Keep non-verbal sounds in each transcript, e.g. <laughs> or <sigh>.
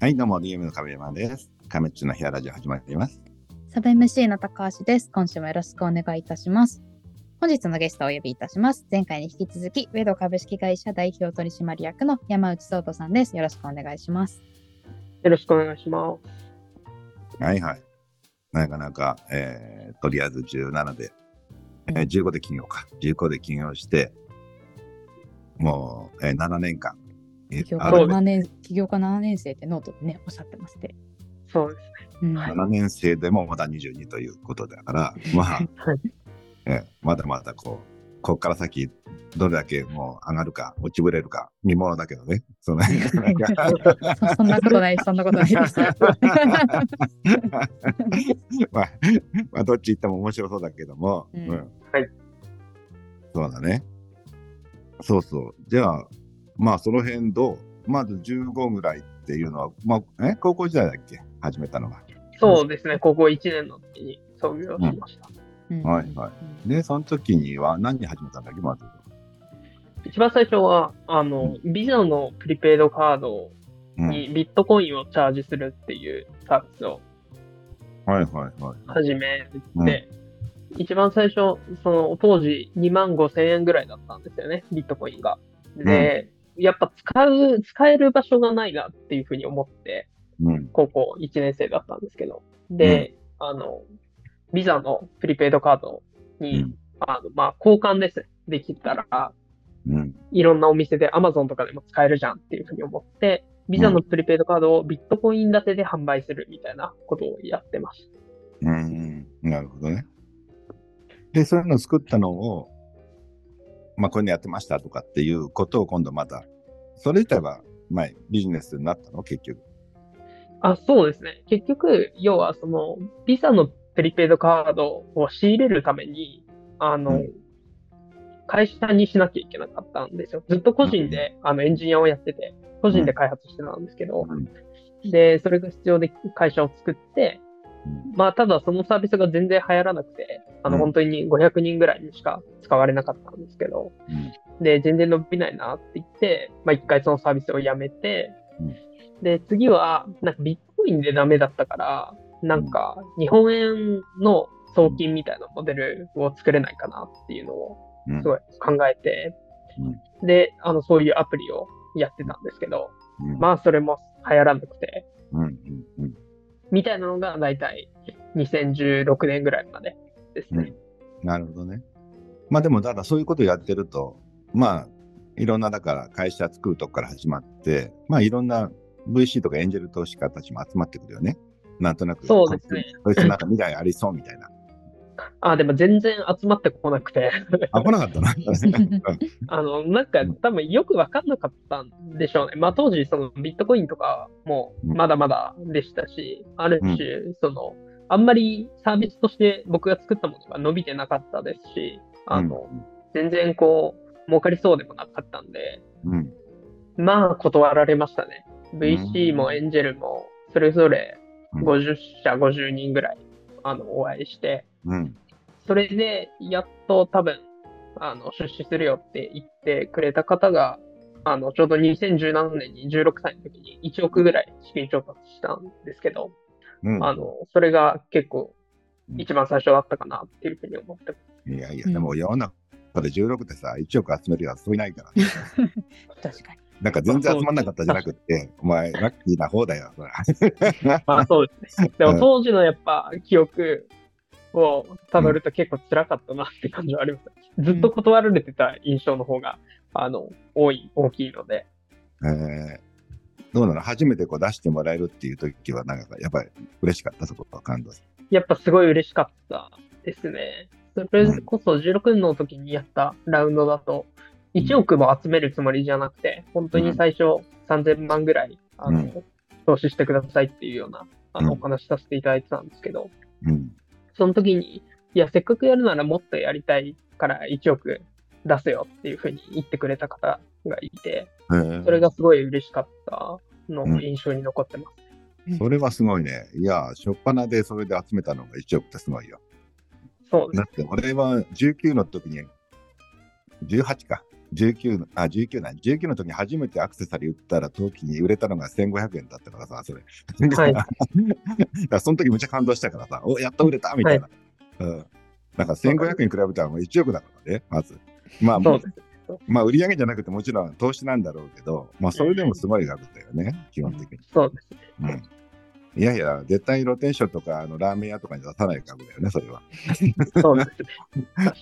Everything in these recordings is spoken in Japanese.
はい、どうも DM の亀山です。亀っちの部屋ラジオ始まります。サブ MC の高橋です。今週もよろしくお願いいたします。本日のゲストをお呼びいたします。前回に引き続き、ウェド株式会社代表取締役の山内聡人さんです。よろしくお願いします。よろしくお願いします。はいはい。なかなか、えーとりあえず17で、えー15で起業か。15で起業して、もう、えー7年間。業家7年、起業家7年生ってノートでね、おっしゃってまして。そうですね。うん、7年生でもまだ22ということだから、<laughs> まあ、はい。えーまだまだこう、こっから先、どれだけもう上がるか、落ちぶれるか、見ものだけどね。その <laughs> そそんなことない、そんなことないです。<laughs> まあ、まあ、どっち行っても面白そうだけども。うんはい。そうだね。そうそう。じゃあ、まあ、その辺どう？まず15ぐらいっていうのは、まあ、え？高校時代だっけ？始めたのが。そうですね。高校1年の時に創業しました。うんはいはいで、その時には何始めたんだっけ？まず。一番最初は、あの、ビザのプリペイドカードうん。にビットコインをチャージするっていうサービスをはいはいはい。始めて、一番最初、その当時2万5千円ぐらいだったんですよね、ビットコインが。で、やっぱ使う、使える場所がないなっていうふうに思って、うん。高校1年生だったんですけど。で、あの、ビザのプリペイドカードに、うんあの、まあ、交換ですね。できたら、うん。いろんなお店で Amazon とかでも使えるじゃんっていうふうに思って、ビザのプリペイドカードをビットコイン建てで販売するみたいなことをやってました。うん。なるほどね。で、そういうのを作ったのを、まあ、こういうのやってましたとかっていうことを今度また、それ自体は、まあ、ビジネスになったの？結局。あ、そうですね。結局、要はその、ビザのプリペイドカードを仕入れるために、あの、うん会社にしなきゃいけなかったんですよ。ずっと個人で、あの、エンジニアをやってて、個人で開発してたんですけど、で、それが必要で会社を作って、うんまあ、ただそのサービスが全然流行らなくて、あの、うん。本当に500人ぐらいにしか使われなかったんですけど、うん。で、全然伸びないなって言って、まあ、一回そのサービスをやめて、うん。で、次は、なんかビットコインでダメだったから、なんか、日本円の送金みたいなモデルを作れないかなっていうのを、うん。すごい考えて、で、あの、そういうアプリをやってたんですけど、うん。まあ、それも流行らなくて、みたいなのが、だいたい2016年ぐらいまでですね。なるほどね。まあでも、ただそういうことやってると、まあ、いろんな、だから会社作るとこから始まって、まあいろんな VC とかエンジェル投資家たちも集まってくるよね。なんとなく。そうですね。こいつなんか未来ありそうみたいな。あ、でも全然集まってこなくて、<laughs> あ、来なかったな。<laughs> あの、なんか多分よくわかんなかったんでしょうね。まあ当時そのビットコインとかもまだまだでしたし、ある種、その、あんまりサービスとして僕が作ったものが伸びてなかったですし、あの、全然こう、儲かりそうでもなかったんで、うん。まあ断られましたね。VC もエンジェルも、それぞれうん50社、50人ぐらい、あの、お会いして、うん。それで、やっと多分、あの、出資するよって言ってくれた方が、あの、ちょうど2017年に16歳の時に1億ぐらい資金調達したんですけど、うん。あの、それが結構うん一番最初だったかなっていうふうに思ってます。いやいや、うんでも世の中で16でさ、1億集めるやつそういないから。<laughs> 確かに。なんか全然集まんなかったじゃなくて、お前、ラッキーな方だよ。<laughs> まあそうですね。でも当時のやっぱ記憶を辿ると結構辛かったなって感じはあります。ずっと断られてた印象の方が、あの、多い、大きいので。えーどうなの初めてこう出してもらえるっていう時は、なんかやっぱり嬉しかった、そこは感動やっぱすごい嬉しかったですね。それこそ16の時にやったラウンドだと、1億も集めるつもりじゃなくて、本当に最初3000万ぐらい、あの、うん投資してくださいっていうような、あの、うんお話しさせていただいてたんですけど、うん。その時に、いや、せっかくやるならもっとやりたいから1億出せよっていうふうに言ってくれた方がいて、えーそれがすごい嬉しかったのが印象に残ってます。それはすごいね。いや、初っ端でそれで集めたのが1億ってすごいよ。そうですだって俺は19の時に、18か。19あ、19な、19の時に初めてアクセサリー売ったら、陶器に売れたのが1500円だったからさ、それ。はい <laughs> だからその時むっちゃ感動したからさ、お、やっと売れたみたいな。うん。だから1500円比べたらもう1億だからね、まず。まあ。まあ、売り上げじゃなくてもちろん投資なんだろうけど、まあ、それでもすごい額だよね、基本的に。そうですね。うん。いやいや、絶対露天商とかあのラーメン屋とかに出さない額だよね、それは。<laughs> そうですね。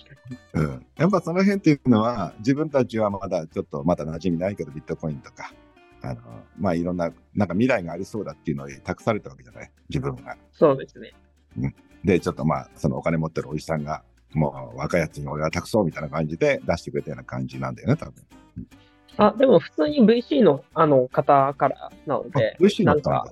<laughs> うん。やっぱその辺っていうのは、自分たちはまだちょっとまだ馴染みないけど、ビットコインとか、あの、まあいろんな、なんか未来がありそうだっていうのを託されたわけじゃない、自分が。そうですね。で、ちょっとまあ、そのお金持ってるおじさんが、もう若いやつに俺は託そうみたいな感じで出してくれたような感じなんだよね、多分。あ、でも普通に VC のあの方からなので、VC だなんか、。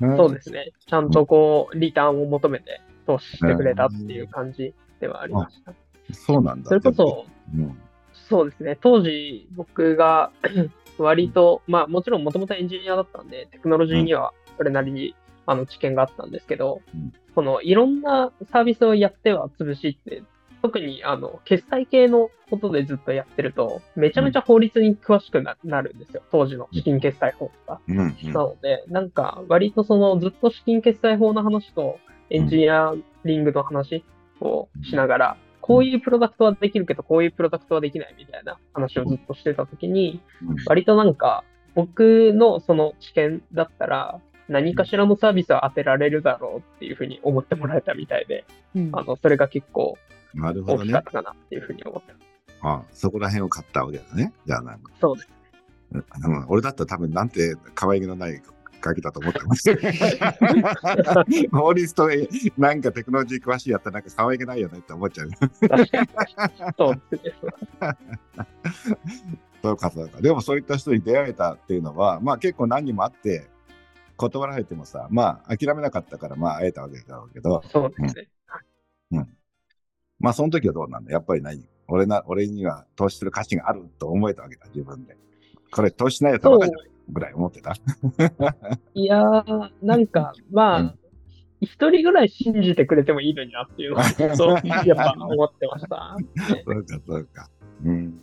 そうですね。ちゃんとこう、リターンを求めて投資してくれたっていう感じではありました。そうなんだ。それこそ、うん。そうですね。当時、僕が <clears throat> 割と、まあもちろんもともとエンジニアだったんで、テクノロジーにはそれなりにあの知見があったんですけど、うんこのいろんなサービスをやっては潰しって、特にあの決済系のことでずっとやってると、めちゃめちゃ法律に詳しくななるんですよ。当時の資金決済法とか。うん、うん。なので、なんか割とそのずっと資金決済法の話とエンジニアリングの話をしながら、こういうプロダクトはできるけど、こういうプロダクトはできないみたいな話をずっとしてたときに、うん割となんか僕のその知見だったら、何かしらのサービスは当てられるだろうっていうふうに思ってもらえたみたいで、うんあの、それが結構なるほどね大きかっ。たかなっていうふうに思ってます。あそこら辺を買ったわけだね。じゃあなんか。そうです。うん、俺だったら多分なんて可愛げのないガキだと思ってます。法律とえなんかテクノロジー詳しいやったらなんか可愛げないよねって思っちゃう。そうですね。そうかそうか。でもそういった人に出会えたっていうのは、まあ結構何人もあって、断られてもさ、まあ諦めなかったからまあ会えたわけだろうけど、そうですね。まあその時はどうなんだ？やっぱり何？俺な、俺には投資する価値があると思えたわけだ、自分で。これ投資しないやつはそうバカじゃないぐらい思ってた？<laughs> いやー、なんか、まうんあ、一人ぐらい信じてくれてもいいのになっていうのは、ずっとやっぱ思ってました。そうか、そうか。うん。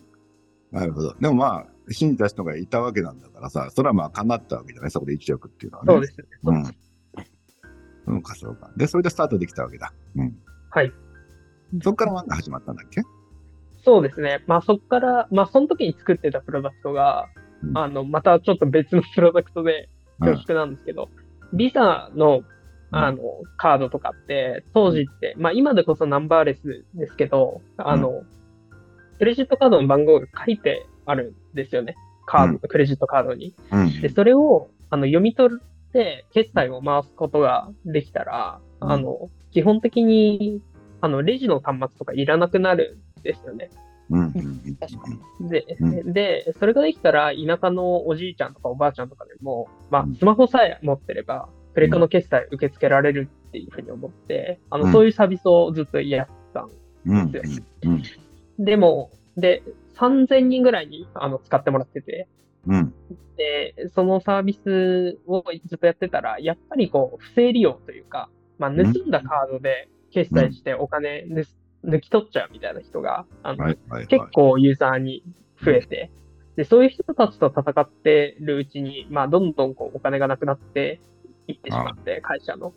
なるほど。でもまあ、信じた人がいたわけなんだからさ、それはまあ叶ったわけじゃない、そこで1億っていうのはね。そうですね。うん。そうか、そうか。で、それでスタートできたわけだ。うん。はい。そこからなんか始まったんだっけ？そうですね。まあそこから、まあその時に作ってたプロダクトが、うんあの、またちょっと別のプロダクトで恐縮なんですけど、ビザの、あの、カードとかって、当時って、まあ今でこそナンバーレスですけど、あの、クレジットカードの番号が書いてあるんですよね。カード、うんクレジットカードに。うん。で、それを、あの、読み取って、決済を回すことができたら、うんあの、基本的に、あの、レジの端末とかいらなくなるんですよね。うん。うん。確かで、うで、それができたら、田舎のおじいちゃんとかおばあちゃんとかでも、まあうん、スマホさえ持ってれば、クレカの決済受け付けられるっていうふうに思って、あの、うんそういうサービスをずっとやったんうん。うん。でも、で、3000人ぐらいにあの使ってもらってて、うん。で、そのサービスをずっとやってたら、やっぱりこう、不正利用というか、まあ、盗んだカードで決済してお金ぬす抜き取っちゃうみたいな人が、あの、はい。はい。結構ユーザーに増えて、で、そういう人たちと戦ってるうちに、まあ、どんどんこう、お金がなくなっていってしまって、会社の。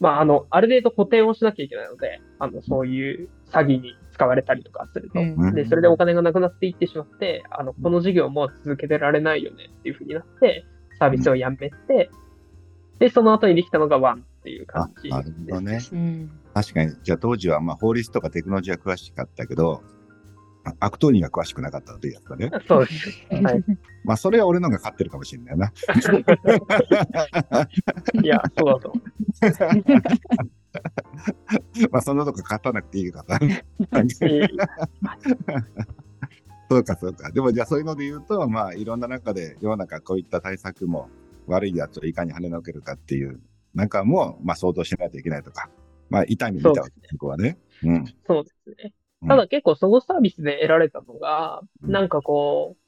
まあ、あの、ある程度補填をしなきゃいけないので、あの、そういう詐欺に使われたりとかすると。うんで、それでお金がなくなっていってしまって、あの、この事業も続けてられないよねっていうふうになって、サービスをやめて、で、その後にできたのがワンっていうあ感じ、なるほどね。うん確かに、じゃあ当時はまあ法律とかテクノロジーは詳しかったけど、あ悪党には詳しくなかったというやつだね。そうです。はい。まあそれは俺のが勝ってるかもしれないな。<laughs> いや、そうだと思 <laughs> まあそんなとこ勝たなくていいけどさ。う。いいそうかそうか。でもじゃあそういうので言うと、まあいろんな中で世の中こういった対策も悪いやつをいかに跳ねのけるかっていう中も、まあ想像しないといけないとか。まあ痛い目見たわけそこはね。うん。そうですねうん。ただ結構そのサービスで得られたのが、うんなんかこう、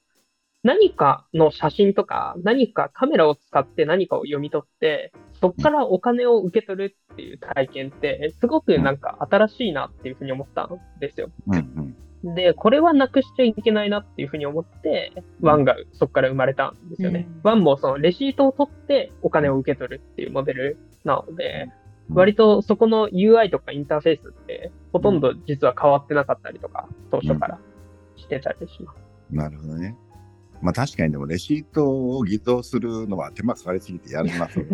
何かの写真とか、何かカメラを使って何かを読み取って、そこからお金を受け取るっていう体験って、すごくなんか新しいなっていうふうに思ったんですよ。うんうん。で、これはなくしちゃいけないなっていうふうに思って、ワンがそこから生まれたんですよね。うんワンもそのレシートを取ってお金を受け取るっていうモデルなので、うん割とそこの UI とかインターフェースってほとんど実は変わってなかったりとか、当初からしてたりします。なるほどね。まあ確かにでもレシートを偽造するのは手間かかりすぎてやります。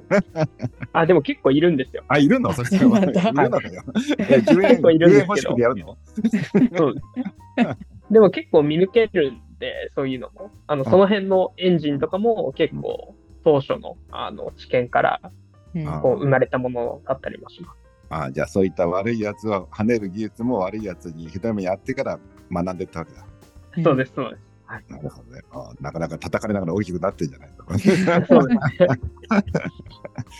<laughs> あ、でも結構いるんですよ。あ、いるの？そして。<laughs> いるのかよ。え10円、結構いるん10ですけど円欲しくてやるの？そうでも結構見抜けるんで、そういうのも。あの、その辺のエンジンとかも結構当初のあの知見からこう生まれたものだったりもします。あじゃあそういった悪いやつを跳ねる技術も悪いやつにひどい目にやってから学んでいったわけだ。そうです、そうです。はい。なるほどね。あなかなか叩かれながら大きくなってんじゃないか。そうですね。<laughs>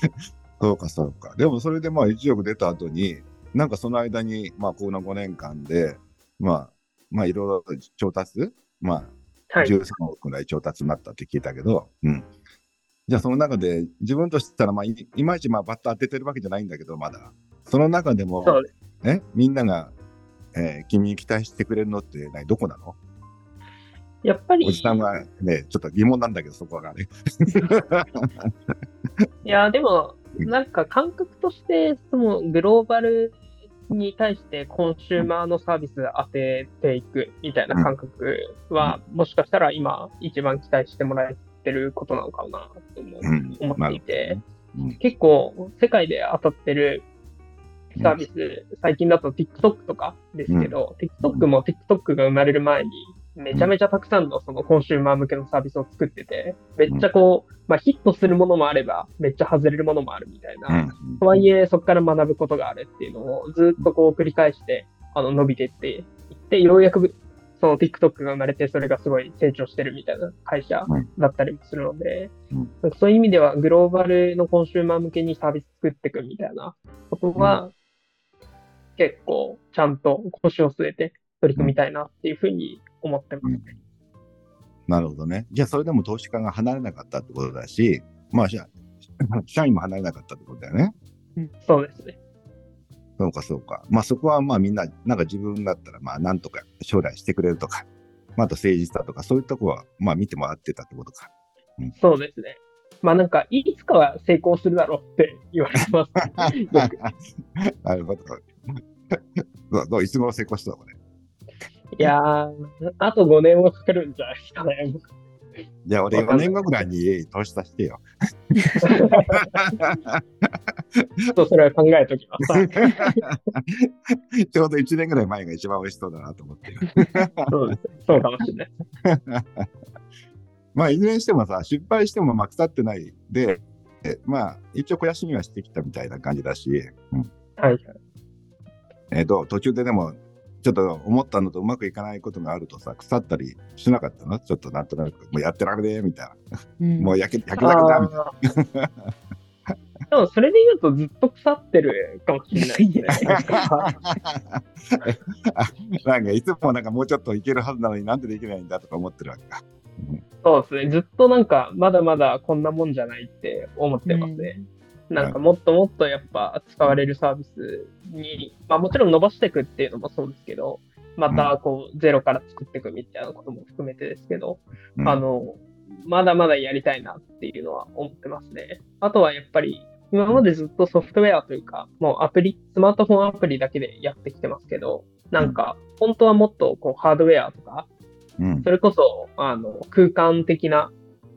<laughs> そうか、そうか。でもそれでまあ1億出た後に、なんかその間に、まあこの5年間で、まあ、まあいろいろ調達、まあはい。13億ぐらい調達になったって聞いたけど、うん。じゃあその中で自分としたら、まあいいまいちまあバッと当ててるわけじゃないんだけど、まだ。その中でも。えみんなが、えー君に期待してくれるのって何どこなの？やっぱり、おじさんはね、ちょっと疑問なんだけど、そこがね。<laughs> いや、でも、うん。なんか感覚として、そのグローバルに対してコンシューマーのサービス当てていくみたいな感覚は、もしかしたら今一番期待してもらえてることなのかなと思っていて、うん。結構世界で当たってるサービス、最近だと TikTok とかですけど、TikTok も TikTok が生まれる前に、めちゃめちゃたくさんのそのコンシューマー向けのサービスを作ってて、めっちゃこう、まあヒットするものもあれば、めっちゃ外れるものもあるみたいな。うん。とはいえ、そこから学ぶことがあるっていうのをずっとこう繰り返して、あの、伸びていっていって、ようやくその TikTok が生まれて、それがすごい成長してるみたいな会社うん。だったりもするので、うん。そういう意味ではグローバルのコンシューマー向けにサービス作っていくみたいなことは、結構ちゃんと腰を据えて取り組みたいなっていうふうに思ってますね。なるほどね。じゃあ、それでも投資家が離れなかったってことだし、まあ、社 <laughs> 社員も離れなかったってことだよね。そうですね。そうか、そうか。まあ、そこはまあみんな、なんか自分だったら、まあ、なんとか将来してくれるとか、まあ、あと誠実だとか、そういうとこは、まあ、見てもらってたってことか。そうですね。まあなんか、いつかは成功するだろうって言われてます。<laughs> なるほど。<laughs> どうどういつ頃成功したのこれ？いやー、あと5年はかかるんじゃないですかね。じゃあ、俺4年後ぐらいに投資させてよ。ちょっとそれは考えときます。ちょうど1年ぐらい前が一番美味しそうだなと思ってる。そうです。そうかもしれない。まあ、いずれにしてもさ、失敗してもまあ腐ってないで、えまあ、一応肥やしにはしてきたみたいな感じだし、うんはい。えっ、と、途中ででも、ちょっと思ったのとうまくいかないことがあるとさ、腐ったりしなかったの？ちょっとなんとなく、もうやってられねえみたいうんな。もう焼け、焼けだけだみたいな。でもそれで言うとずっと腐ってるかもしれないですね。なんかなんかいつもなんかもうちょっといけるはずなのになんでできないんだとか思ってるわけか。そうですね。ずっとなんか、まだまだこんなもんじゃないって思ってますね。なんかもっともっとやっぱ使われるサービスに、まあもちろん伸ばしていくっていうのもそうですけど、またこうゼロから作っていくみたいなことも含めてですけど、うん。あの、まだまだやりたいなっていうのは思ってますね。あとはやっぱり、今までずっとソフトウェアというか、もうアプリ、スマートフォンアプリだけでやってきてますけど、なんか、本当はもっとこうハードウェアとか、うん。それこそ、あの、空間的な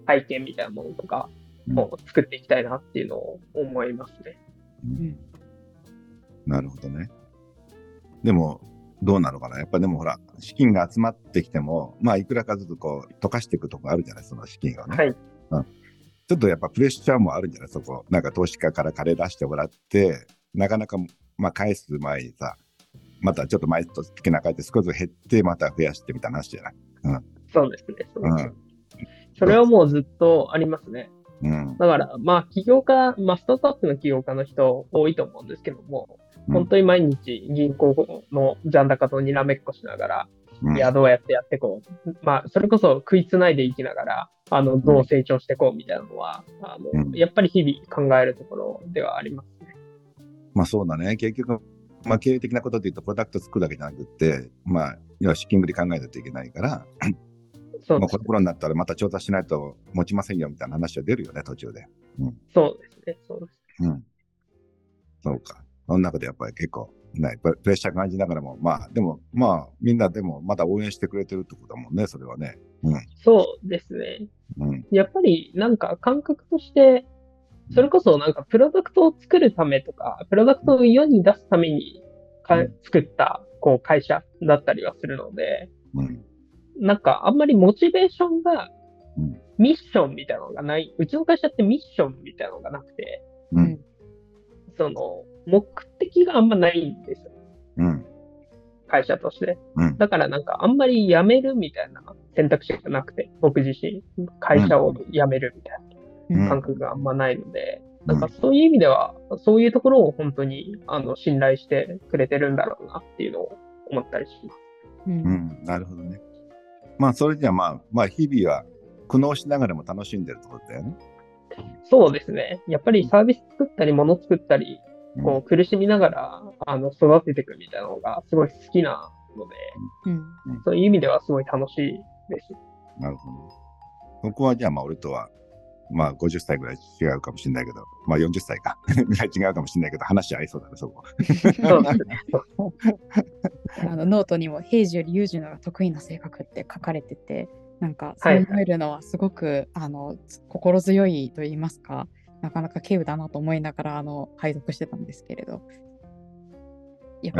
体験みたいなものとかを作っていきたいなっていうのを思いますね。うんなるほどね。でも、どうなのかな？やっぱでもほら、資金が集まってきても、まあ、いくらかずつこう、溶かしていくとこあるじゃない？その資金をね。はい。ちょっとやっぱプレッシャーもあるんじゃない？そこ。なんか投資家から金出してもらって、なかなか、まあ、返す前にさ、またちょっと毎月なかって少しずつ減って、また増やしてみたいな話じゃない？そうですね。そうですねうんそれはもうずっとありますね。うん。だから、まあ、起業家、まあ、スタートアップの起業家の人多いと思うんですけども、うん本当に毎日銀行の残高とにらめっこしながら、うんいや、どうやってやっていこう。まあ、それこそ食いつないでいきながら、あの、どう成長していこうみたいなのは、あの、うんやっぱり日々考えるところではありますね。まあそうだね。結局、まあ、経営的なことで言うと、プロダクト作るだけじゃなくて、まあ、要は資金繰り考えないといけないから、そうですもうこの頃になったらまた調達しないと持ちませんよみたいな話は出るよね、途中で。そうですね。そうです。うん。そうか。その中でやっぱり結構、ね、ププレッシャー感じながらも、まあ、でも、まあ、みんなでもまだ応援してくれてるってことだもんね、それはね。うん。そうですね。うん。やっぱりなんか感覚として、それこそなんかプロダクトを作るためとか、プロダクトを世に出すためにかうん作ったこう会社だったりはするので、うん。なんかあんまりモチベーションがうんミッションみたいなのがない。うちの会社ってミッションみたいなのがなくて、う。うんん。その目的があんまないんですよ。うん。会社として。うん。だからなんかあんまり辞めるみたいな選択肢がなくて、僕自身、会社を辞めるみたいな。うん感覚があんまないので、なんかそういう意味では、そういうところを本当にあの信頼してくれてるんだろうなっていうのを思ったりします。うんうん。なるほどね。まあ、それじゃまあ、まあ、日々は苦悩しながらも楽しんでるってことだよね。そうですね。やっぱりサービス作ったり、物作ったり、うんこう苦しみながらあの育てていくみたいなのがすごい好きなので、うんそういう意味ではすごい楽しいです。なるほど。ここはじゃあ、まあ、俺とは、まあ、50歳ぐらい違うかもしれないけど、まあ、40歳か。<laughs> ぐらい違うかもしれないけど、話合いそうだね、そこ。あのノートにも平時よりユージのが得意な性格って書かれててなんかそう思えるのはすごく、あの心強いと言いますかなかなか稀有だなと思いながらあの拝読してたんですけれどや。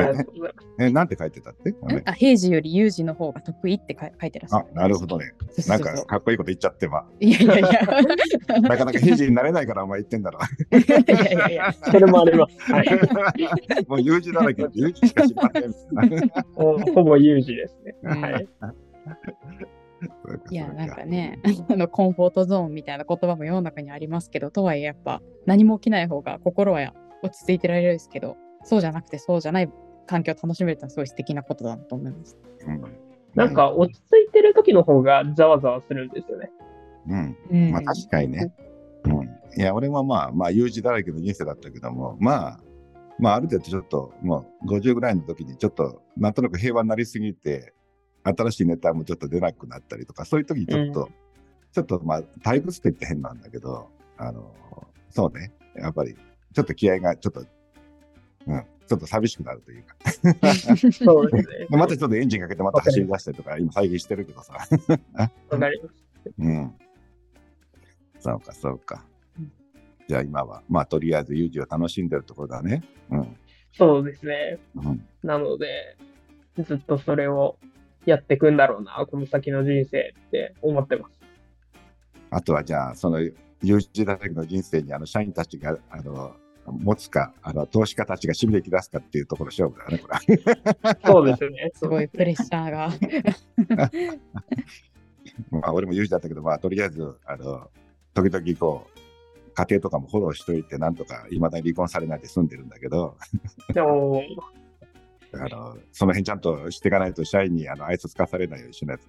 え、なんて書いてたって？あ平時よりユージの方が得意って書い書いてらっしゃある、なるほどね。そうそうんか、かっこいいこと言っちゃってば。いやいやいやなかなか平時になれないから、お前言ってんだろ。いやいやいやそれもあります。はい。もう U 字だらけで U 字しか知りませんほぼ有事ですね。うんはい。いやなんかね <laughs> あのコンフォートゾーンみたいな言葉も世の中にありますけどとはいえやっぱ何も起きない方が心は落ち着いてられるんですけどそうじゃなくてそうじゃない環境を楽しめるってのはすごい素敵なことだなと思います。うんなんか落ち着いてる時の方がざわざわするんですよね。うん。うんまあ確かにね。うん。いや、俺はまあ、まあ、U 字だらけの人生だったけども、まあ、まあ、ある程度ちょっと、もう50ぐらいの時にちょっと、なんとなく平和になりすぎて、新しいネタもちょっと出なくなったりとか、そういう時にちょっと、うちょっとまあ、退屈って言って変なんだけど、あの、そうね、やっぱり、ちょっと気合がちょっと、うん、ちょっと寂しくなるというか、<laughs> そうですね。またちょっとエンジンかけてまた走り出したりとか、今再現してるけどさ、わかります。うん。そうか、そうかうん。じゃあ今は、まあとりあえず有事を楽しんでるところだね。うん。そうですね。うん、なので、ずっとそれをやっていくんだろうな、この先の人生って思ってます。あとはじゃあ、その有事だらけの人生にあの社員たちが、あの、持つか、あの、投資家たちがしびれ切らすかっていうところ勝負だね、これ。<laughs> そうですね。すごいプレッシャーが。まあ俺も有事だったけど、まあとりあえず、あの、時々こう、家庭とかもフォローしといて、なんとかいまだに離婚されないで済んでるんだけど、でも、あの、その辺ちゃんとしていかないと社員にあの愛想つかされないようにしないと。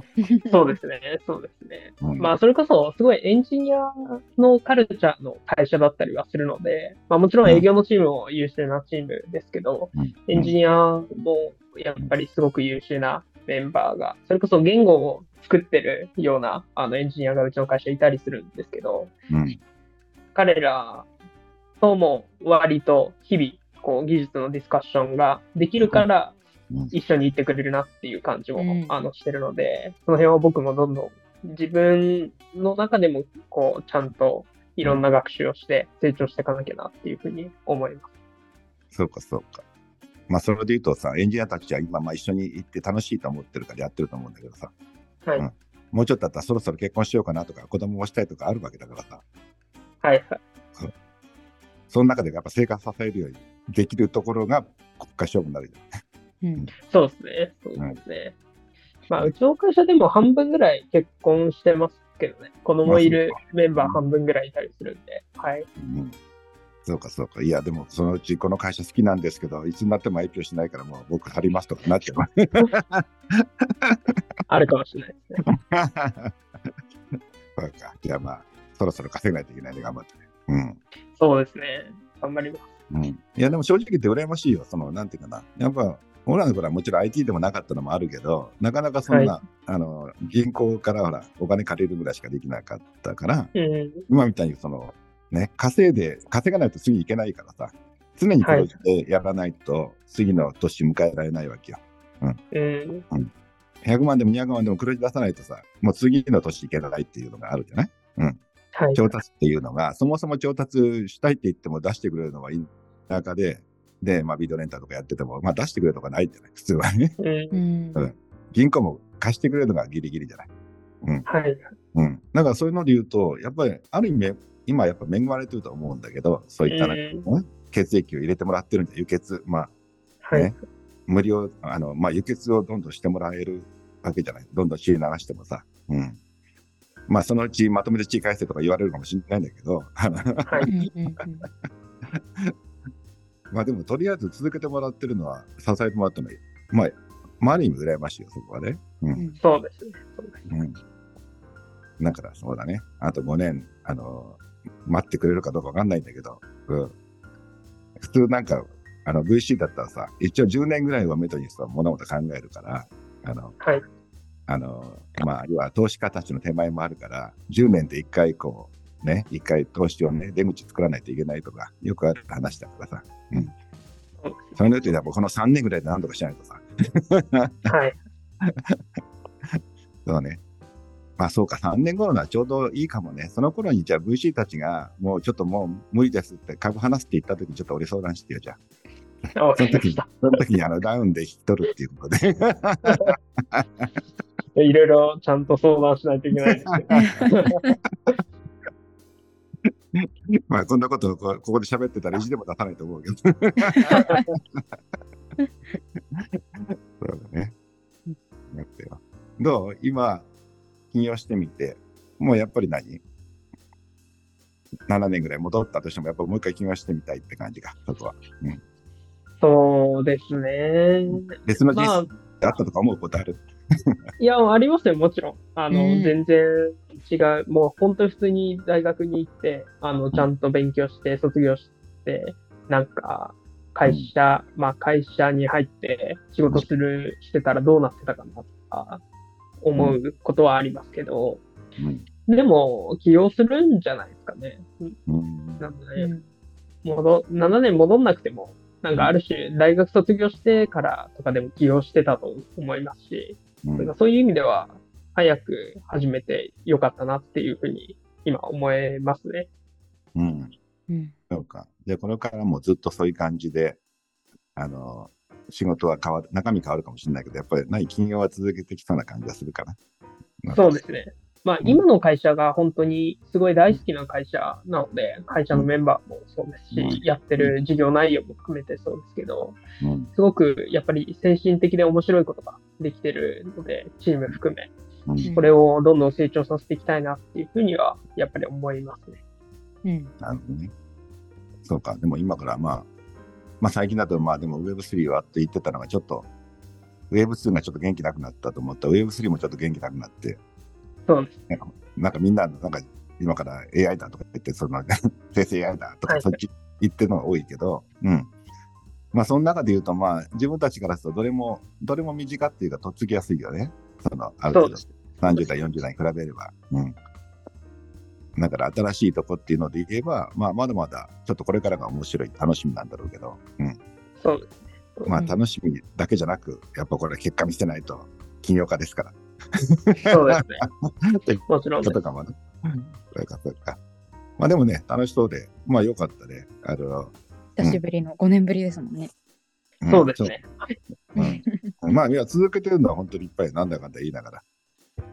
<laughs> そうですね。そうですね。うんまあ、それこそ、すごいエンジニアのカルチャーの会社だったりはするので、まあ、もちろん営業のチームも優秀なチームですけど、うんエンジニアもやっぱりすごく優秀なメンバーが、それこそ言語を作ってるようなあのエンジニアがうちの会社いたりするんですけど、うん。彼らとも割と日々、こう技術のディスカッションができるから、うん一緒に行ってくれるなっていう感じも、うんあのしてるので、その辺は僕もどんどん自分の中でもこうちゃんといろんな学習をして成長していかなきゃなっていうふうに思います。そうか、そうか。まあ、それで言うとさ、エンジニアたちは今、まあ、一緒に行って楽しいと思ってるからやってると思うんだけどさ、はい。うんもうちょっとだったらそろそろ結婚しようかなとか、子供をしたいとかあるわけだからさ、はいはい。その中でやっぱ生活支えるようにできるところが国家勝負になるじうんそうですね。そうですね。まあ、うちの会社でも半分ぐらい結婚してますけどね。子供いるメンバー半分ぐらいいたりするんで。はい。うん。そうか、そうか。いや、でもそのうちこの会社好きなんですけど、いつになっても IPO しないからもう僕貼りますとかなっちゃう。<laughs> あるかもしれないですね。<laughs> そうか。じゃあまあ、そろそろ稼がないといけないんで頑張ってね。うん。そうですね。頑張ります。うん。いや、でも正直言って羨ましいよ。その、なんていうかな。やっぱ、俺らの頃はもちろん IT でもなかったのもあるけど、なかなかそんな、はあの、銀行からほら、お金借りるぐらいしかできなかったから、うん。今みたいにその、ね、稼いで、稼がないと次行けないからさ、常に黒字でやらないと、次の年迎えられないわけよ。うん。100万でも200万でも黒字出さないとさ、もう次の年いけないっていうのがあるじゃない？はい。調達っていうのが、そもそも調達したいって言っても出してくれるのは田舎で、で、まあ、ビデオレンタルとかやってても、まあ、出してくれるとかないじゃない、普通はね。うん。うんうん銀行も貸してくれるのがギリギリじゃない。はい。うん。だからそういうので言うと、やっぱり、ある意味、今やっぱ恵まれてると思うんだけど、そういったなんかうん血液を入れてもらってるんで、輸血、まあ、はいね。無料、あの、まあ、輸血をどんどんしてもらえるわけじゃない。どんどん血流してもさ。うん。まあ、そのうちまとめて血返せとか言われるかもしれないんだけど、<laughs> まあでも、とりあえず続けてもらってるのは、支えてもらってるのは、まあ、まあ、ある意味羨ましいよ、そこはね。うん。うんそうですね。そうですうん。だから、そうだね。あと5年、あの、待ってくれるかどうかわかんないんだけど、うん。普通なんか、あの、VC だったらさ、一応10年ぐらいは目処にさ、物事考えるから、あの、はい。あの、まあ、要は投資家たちの手前もあるから、10年で1回こう、ね、1回投資をね、出口作らないといけないとか、よくある話だからさ。うん。それによって、この3年ぐらいで何とかしないとさ、はい。<laughs> そうね。まあそうか、3年頃のはちょうどいいかもね。その頃にじゃあ VC たちが、もうちょっともう無理ですって株離すって言った時にちょっと俺相談してよ、じゃあ。わその時にその時にあのダウンで引き取るっていうことで。<laughs> いろいろちゃんと相談しないといけないですね。<laughs> まあこんなことをこここで喋ってたら意地でも出さないと思うけど。そうだね。だってよ。どう？今、起業してみて、もうやっぱり何 ?7 年ぐらい戻ったとしても、やっぱもう一回起業してみたいって感じか、そこは。そうですね。別の人まあ生、あったとか思うことある、<laughs> いや、ありますよ、もちろん。あの、うん全然違う。もう本当に普通に大学に行って、あの、ちゃんと勉強して、卒業して、なんか、会社、まあ会社に入って仕事する、してたらどうなってたかなとか、思うことはありますけど、うんでも、起業するんじゃないですかね。うんなので、うん戻、7年戻んなくても、なんかある種、大学卒業してからとかでも起業してたと思いますし、うんそういう意味では、早く始めてよかったなっていうふうに今思えますね。うんうんそうか。で、これからもずっとそういう感じで、あの、仕事は変わる、中身変わるかもしれないけど、やっぱり何、金曜は続けてきそうな感じがするかな。そうですね。まあうん今の会社が本当にすごい大好きな会社なので、会社のメンバーもそうですし、うんやってる事業内容も含めてそうですけど、うん。すごくやっぱり精神的で面白いことができてるので、チーム含め、うん。これをどんどん成長させていきたいなっていうふうには、やっぱり思いますね。うんなるほどね。そうか。でも今からまあ、まあ最近だとまあでも Web3 はって言ってたのがちょっと、Web2 がちょっと元気なくなったと思ったら Web3 もちょっと元気なくなって、そうです。なんかみんな、なんか今から AI だとか言って、その、<laughs> 生成 AI だとはいかそっち言ってるのが多いけど、うん。まあその中で言うと、まあ自分たちからするとどれも、どれも身近っていうかとっつきやすいよね。その、ある程度そ、30代、40代に比べれば。うん。だから新しいとこっていうので言えば、まあまだまだちょっとこれからが面白い、楽しみなんだろうけど、うん。そうです。まあうん楽しみだけじゃなく、やっぱこれ結果見せないと、起業家ですから。そうですね。<laughs> もちろんですことかもね。そうか、そうか。まあでもね、楽しそうで、まあよかったね。あの、久しぶりの5年ぶりですもんね。んそうです。ね。そううん <laughs> まあ、いや、続けてるのは本当にいっぱいなんだかんだ言いながら。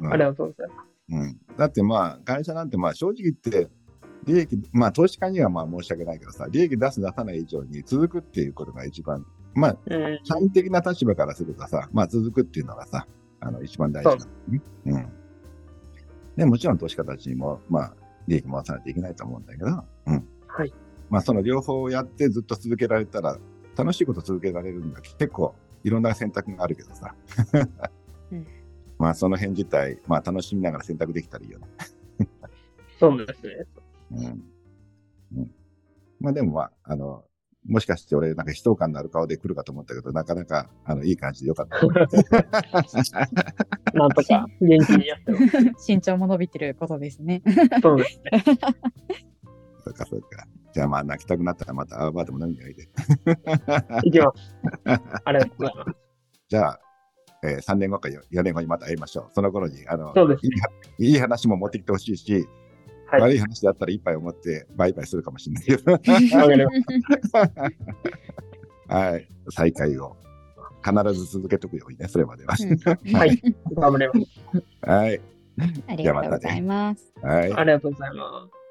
うんありがとうございます。うん、だってまあ、会社なんてまあ正直言って、利益、まあ投資家にはまあ申し訳ないけどさ、利益出す出さない以上に続くっていうことが一番、まあ、うん。社員的な立場からするとさ、まあ続くっていうのがさ、あの一番大事なのね。うん。で、もちろん投資家たちにも、まあ、利益回さないといけないと思うんだけど、うん。はい。まあその両方をやってずっと続けられたら、楽しいこと続けられるんだ結構いろんな選択があるけどさ。うん <laughs> まあその辺自体、まあ楽しみながら選択できたらいいよね。そうですね。うん。うん。まあでもまあ、あの、もしかして俺、なんか悲壮感のある顔で来るかと思ったけど、なかなか、あの、いい感じでよかった。<laughs> なんとか元気にやってます。<laughs> 身長も伸びてることですね。そうですね。そうか、そうか。じゃあまあ、泣きたくなったらまたアーバーでも飲みにおいで。<laughs> いきます。ありがとうございます。じゃあ、えー、3年後か4年後にまた会いましょう。その頃に、あの、そうですいいいい話も持ってきてほしいし、はい。悪い話だったら一杯を持ってバイバイするかもしれないけど。<laughs> はい。再会を必ず続けとくようにね、それまでは。た。はい。頑張ります。はい。ありがとうございます。はい。ありがとうございます。